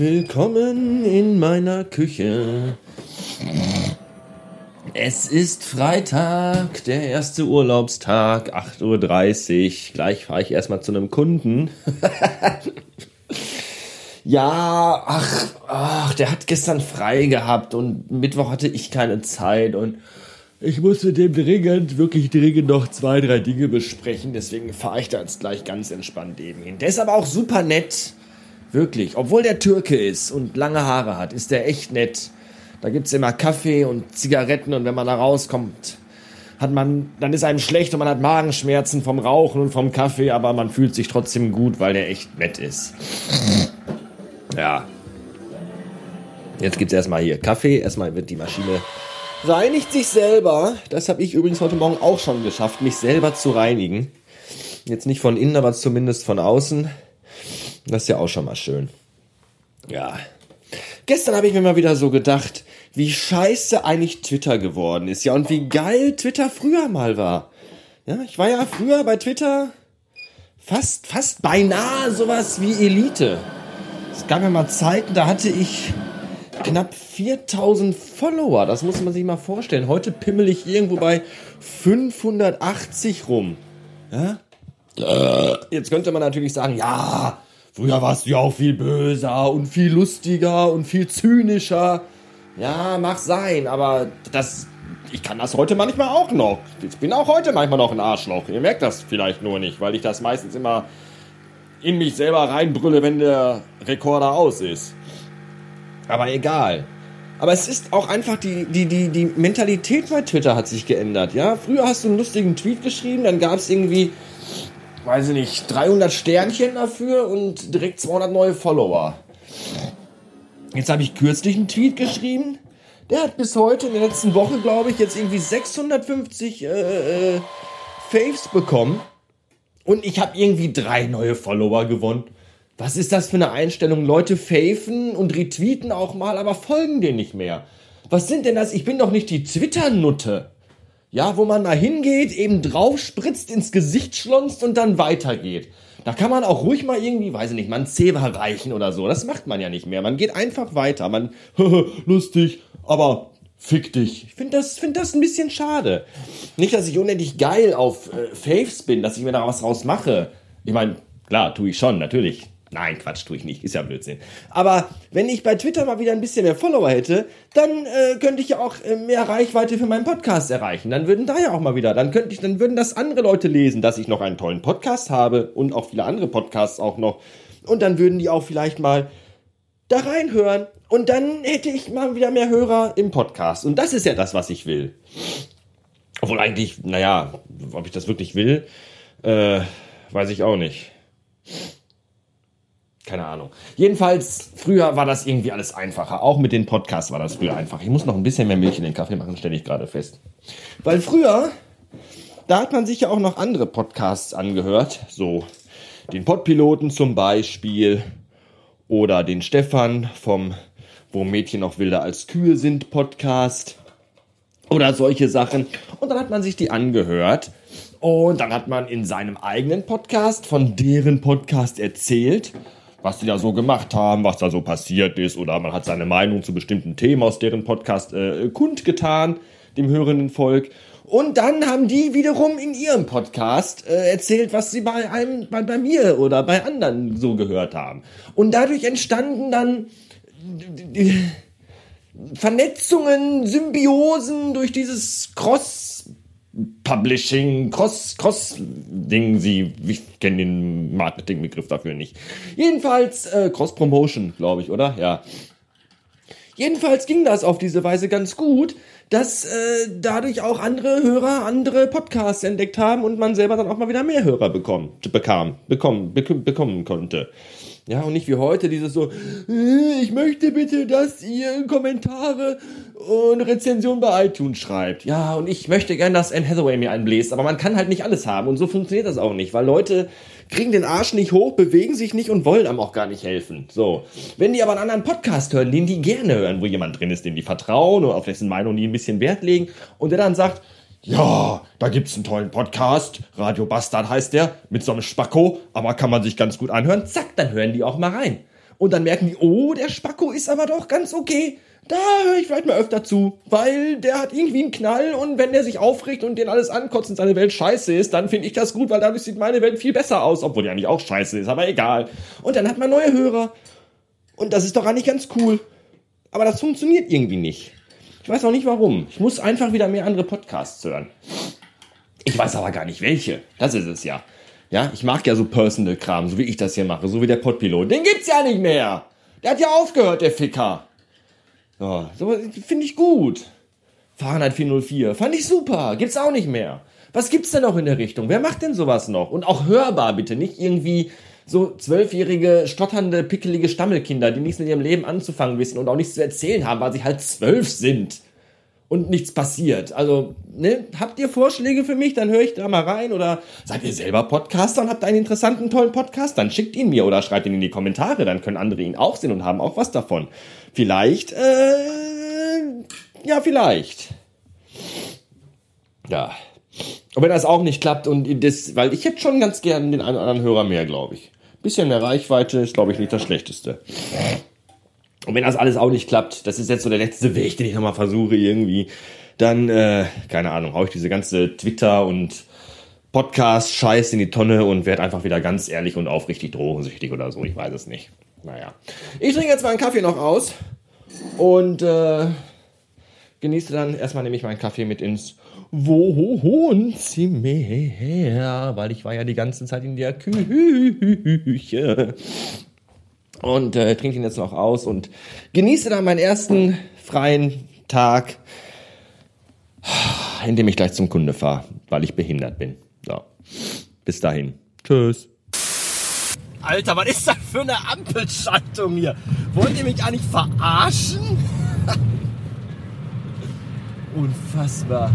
willkommen in meiner Küche. Es ist Freitag, der erste Urlaubstag, 8.30 Uhr. Gleich fahre ich erstmal zu einem Kunden. ja, ach, ach, der hat gestern frei gehabt und Mittwoch hatte ich keine Zeit und ich muss mit dem dringend, wirklich dringend noch zwei, drei Dinge besprechen. Deswegen fahre ich da jetzt gleich ganz entspannt eben hin. Der ist aber auch super nett. Wirklich. Obwohl der Türke ist und lange Haare hat, ist der echt nett. Da gibt's immer Kaffee und Zigaretten und wenn man da rauskommt, hat man, dann ist einem schlecht und man hat Magenschmerzen vom Rauchen und vom Kaffee, aber man fühlt sich trotzdem gut, weil der echt nett ist. Ja. Jetzt gibt's erstmal hier Kaffee. Erstmal wird die Maschine reinigt sich selber. Das habe ich übrigens heute Morgen auch schon geschafft, mich selber zu reinigen. Jetzt nicht von innen, aber zumindest von außen. Das ist ja auch schon mal schön. Ja. Gestern habe ich mir mal wieder so gedacht, wie scheiße eigentlich Twitter geworden ist. Ja, und wie geil Twitter früher mal war. Ja, ich war ja früher bei Twitter fast, fast beinahe sowas wie Elite. Es gab ja mal Zeiten, da hatte ich knapp 4000 Follower. Das muss man sich mal vorstellen. Heute pimmel ich irgendwo bei 580 rum. Ja? Jetzt könnte man natürlich sagen, ja, früher warst du ja auch viel böser und viel lustiger und viel zynischer. Ja, mag sein, aber das, ich kann das heute manchmal auch noch. Ich bin auch heute manchmal noch ein Arschloch. Ihr merkt das vielleicht nur nicht, weil ich das meistens immer in mich selber reinbrülle, wenn der Rekorder aus ist. Aber egal. Aber es ist auch einfach die, die, die, die Mentalität bei Twitter hat sich geändert, ja? Früher hast du einen lustigen Tweet geschrieben, dann gab es irgendwie, weiß ich nicht, 300 Sternchen dafür und direkt 200 neue Follower. Jetzt habe ich kürzlich einen Tweet geschrieben, der hat bis heute, in der letzten Woche, glaube ich, jetzt irgendwie 650 äh, äh, Faves bekommen. Und ich habe irgendwie drei neue Follower gewonnen. Was ist das für eine Einstellung? Leute faven und retweeten auch mal, aber folgen dir nicht mehr. Was sind denn das? Ich bin doch nicht die Twitter-Nutte. Ja, wo man mal hingeht, eben drauf spritzt, ins Gesicht schlonzt und dann weitergeht. Da kann man auch ruhig mal irgendwie, weiß ich nicht, mal ein Zewa reichen oder so. Das macht man ja nicht mehr. Man geht einfach weiter. Man, lustig, aber fick dich. Ich finde das, find das ein bisschen schade. Nicht, dass ich unendlich geil auf äh, Faves bin, dass ich mir da was draus mache. Ich meine, klar, tue ich schon, natürlich. Nein, Quatsch, tue ich nicht. Ist ja Blödsinn. Aber wenn ich bei Twitter mal wieder ein bisschen mehr Follower hätte, dann äh, könnte ich ja auch äh, mehr Reichweite für meinen Podcast erreichen. Dann würden da ja auch mal wieder, dann könnte ich, dann würden das andere Leute lesen, dass ich noch einen tollen Podcast habe und auch viele andere Podcasts auch noch. Und dann würden die auch vielleicht mal da reinhören. Und dann hätte ich mal wieder mehr Hörer im Podcast. Und das ist ja das, was ich will. Obwohl eigentlich, naja, ob ich das wirklich will, äh, weiß ich auch nicht. Keine Ahnung. Jedenfalls, früher war das irgendwie alles einfacher. Auch mit den Podcasts war das früher einfach. Ich muss noch ein bisschen mehr Milch in den Kaffee machen, stelle ich gerade fest. Weil früher, da hat man sich ja auch noch andere Podcasts angehört. So den Podpiloten zum Beispiel. Oder den Stefan vom Wo Mädchen noch wilder als Kühe sind Podcast. Oder solche Sachen. Und dann hat man sich die angehört. Und dann hat man in seinem eigenen Podcast von deren Podcast erzählt was die da so gemacht haben, was da so passiert ist, oder man hat seine Meinung zu bestimmten Themen aus deren Podcast äh, kundgetan, dem hörenden Volk. Und dann haben die wiederum in ihrem Podcast äh, erzählt, was sie bei einem, bei, bei mir oder bei anderen so gehört haben. Und dadurch entstanden dann Vernetzungen, Symbiosen durch dieses Cross Publishing, Cross, Cross-Ding, sie, ich kenne den Marketingbegriff dafür nicht. Jedenfalls, äh, Cross-Promotion, glaube ich, oder? Ja. Jedenfalls ging das auf diese Weise ganz gut, dass äh, dadurch auch andere Hörer andere Podcasts entdeckt haben und man selber dann auch mal wieder mehr Hörer bekommen, bekam, bekommen, bekommen konnte. Ja, und nicht wie heute dieses so, äh, ich möchte bitte, dass ihr Kommentare und Rezension bei iTunes schreibt. Ja, und ich möchte gern, dass Anne Hathaway mir einbläst, aber man kann halt nicht alles haben und so funktioniert das auch nicht, weil Leute kriegen den Arsch nicht hoch, bewegen sich nicht und wollen einem auch gar nicht helfen. So. Wenn die aber einen anderen Podcast hören, den die gerne hören, wo jemand drin ist, dem die vertrauen oder auf dessen Meinung die ein bisschen Wert legen und der dann sagt, ja, da gibt's einen tollen Podcast, Radio Bastard heißt der, mit so einem Spacko, aber kann man sich ganz gut anhören. Zack, dann hören die auch mal rein. Und dann merken die, oh, der Spacko ist aber doch ganz okay. Da höre ich vielleicht mal öfter zu, weil der hat irgendwie einen Knall und wenn der sich aufregt und den alles ankotzt und seine Welt scheiße ist, dann finde ich das gut, weil dadurch sieht meine Welt viel besser aus, obwohl die eigentlich auch scheiße ist, aber egal. Und dann hat man neue Hörer. Und das ist doch eigentlich ganz cool. Aber das funktioniert irgendwie nicht. Ich weiß auch nicht warum. Ich muss einfach wieder mehr andere Podcasts hören. Ich weiß aber gar nicht welche. Das ist es ja. Ja, ich mag ja so Personal-Kram, so wie ich das hier mache, so wie der Podpilot. Den gibt's ja nicht mehr. Der hat ja aufgehört, der Ficker. So finde ich gut. Fahrenheit 404, fand ich super. Gibt's auch nicht mehr. Was gibt's denn noch in der Richtung? Wer macht denn sowas noch? Und auch hörbar bitte, nicht irgendwie so zwölfjährige, stotternde, pickelige Stammelkinder, die nichts in ihrem Leben anzufangen wissen und auch nichts zu erzählen haben, weil sie halt zwölf sind und nichts passiert. Also, ne, habt ihr Vorschläge für mich? Dann höre ich da mal rein. Oder seid ihr selber Podcaster und habt einen interessanten, tollen Podcast? Dann schickt ihn mir oder schreibt ihn in die Kommentare. Dann können andere ihn auch sehen und haben auch was davon. Vielleicht, äh, ja, vielleicht. Ja. Und wenn das auch nicht klappt und das, weil ich hätte schon ganz gern den einen oder anderen Hörer mehr, glaube ich. Bisschen mehr Reichweite ist, glaube ich, nicht das Schlechteste. Und wenn das alles auch nicht klappt, das ist jetzt so der letzte Weg, den ich nochmal versuche irgendwie, dann, äh, keine Ahnung, hau ich diese ganze Twitter- und Podcast-Scheiß in die Tonne und werde einfach wieder ganz ehrlich und aufrichtig drogensüchtig oder so. Ich weiß es nicht. Naja. Ich trinke jetzt meinen Kaffee noch aus und äh, genieße dann erstmal nämlich meinen Kaffee mit ins Wohnzimmer, weil ich war ja die ganze Zeit in der Küche. Und äh, trinke ihn jetzt noch aus und genieße dann meinen ersten freien Tag, in dem ich gleich zum Kunde fahre, weil ich behindert bin. So. Bis dahin. Tschüss. Alter, was ist das für eine Ampelschaltung hier? Wollt ihr mich eigentlich verarschen? Unfassbar.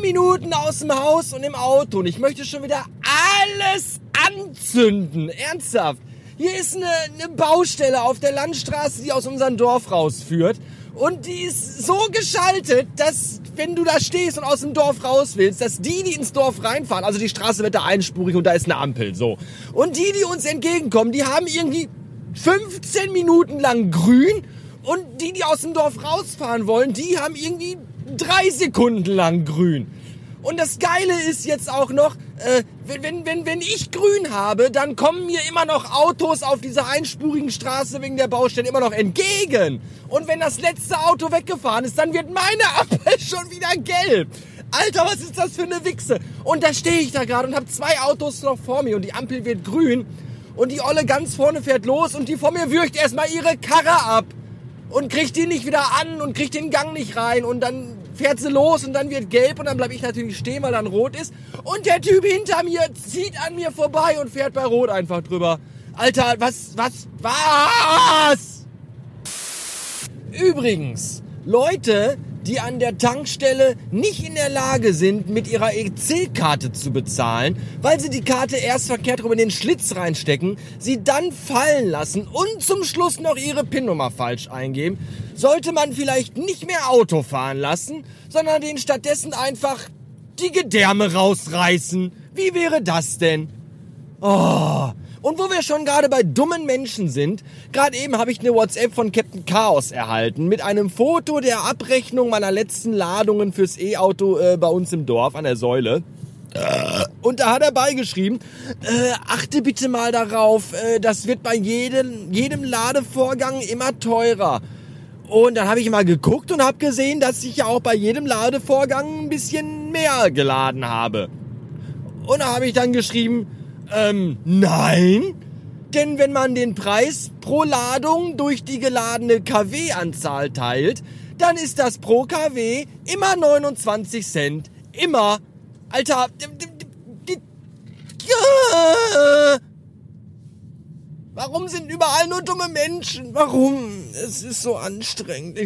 Minuten aus dem Haus und im Auto und ich möchte schon wieder alles anzünden. Ernsthaft. Hier ist eine, eine Baustelle auf der Landstraße, die aus unserem Dorf rausführt. Und die ist so geschaltet, dass wenn du da stehst und aus dem Dorf raus willst, dass die, die ins Dorf reinfahren, also die Straße wird da einspurig und da ist eine Ampel, so. Und die, die uns entgegenkommen, die haben irgendwie 15 Minuten lang grün und die, die aus dem Dorf rausfahren wollen, die haben irgendwie drei Sekunden lang grün. Und das Geile ist jetzt auch noch, äh, wenn, wenn, wenn ich grün habe, dann kommen mir immer noch Autos auf dieser einspurigen Straße wegen der Baustelle immer noch entgegen. Und wenn das letzte Auto weggefahren ist, dann wird meine Ampel schon wieder gelb. Alter, was ist das für eine Wichse? Und da stehe ich da gerade und habe zwei Autos noch vor mir und die Ampel wird grün. Und die Olle ganz vorne fährt los und die vor mir würgt erstmal ihre Karre ab. Und kriegt die nicht wieder an und kriegt den Gang nicht rein. Und dann fährt sie los und dann wird gelb und dann bleibe ich natürlich stehen, weil dann rot ist. Und der Typ hinter mir zieht an mir vorbei und fährt bei Rot einfach drüber. Alter, was, was, was? Übrigens, Leute, die an der Tankstelle nicht in der Lage sind, mit ihrer EC-Karte zu bezahlen, weil sie die Karte erst verkehrt rum in den Schlitz reinstecken, sie dann fallen lassen und zum Schluss noch ihre PIN-Nummer falsch eingeben, sollte man vielleicht nicht mehr Auto fahren lassen, sondern den stattdessen einfach die Gedärme rausreißen. Wie wäre das denn? Oh, und wo wir schon gerade bei dummen Menschen sind, gerade eben habe ich eine WhatsApp von Captain Chaos erhalten mit einem Foto der Abrechnung meiner letzten Ladungen fürs E-Auto äh, bei uns im Dorf an der Säule. Und da hat er beigeschrieben, äh, achte bitte mal darauf, äh, das wird bei jedem, jedem Ladevorgang immer teurer. Und dann habe ich mal geguckt und habe gesehen, dass ich ja auch bei jedem Ladevorgang ein bisschen mehr geladen habe. Und da habe ich dann geschrieben, ähm, nein. Denn wenn man den Preis pro Ladung durch die geladene KW-Anzahl teilt, dann ist das pro KW immer 29 Cent. Immer. Alter. Warum sind überall nur dumme Menschen? Warum? Es ist so anstrengend.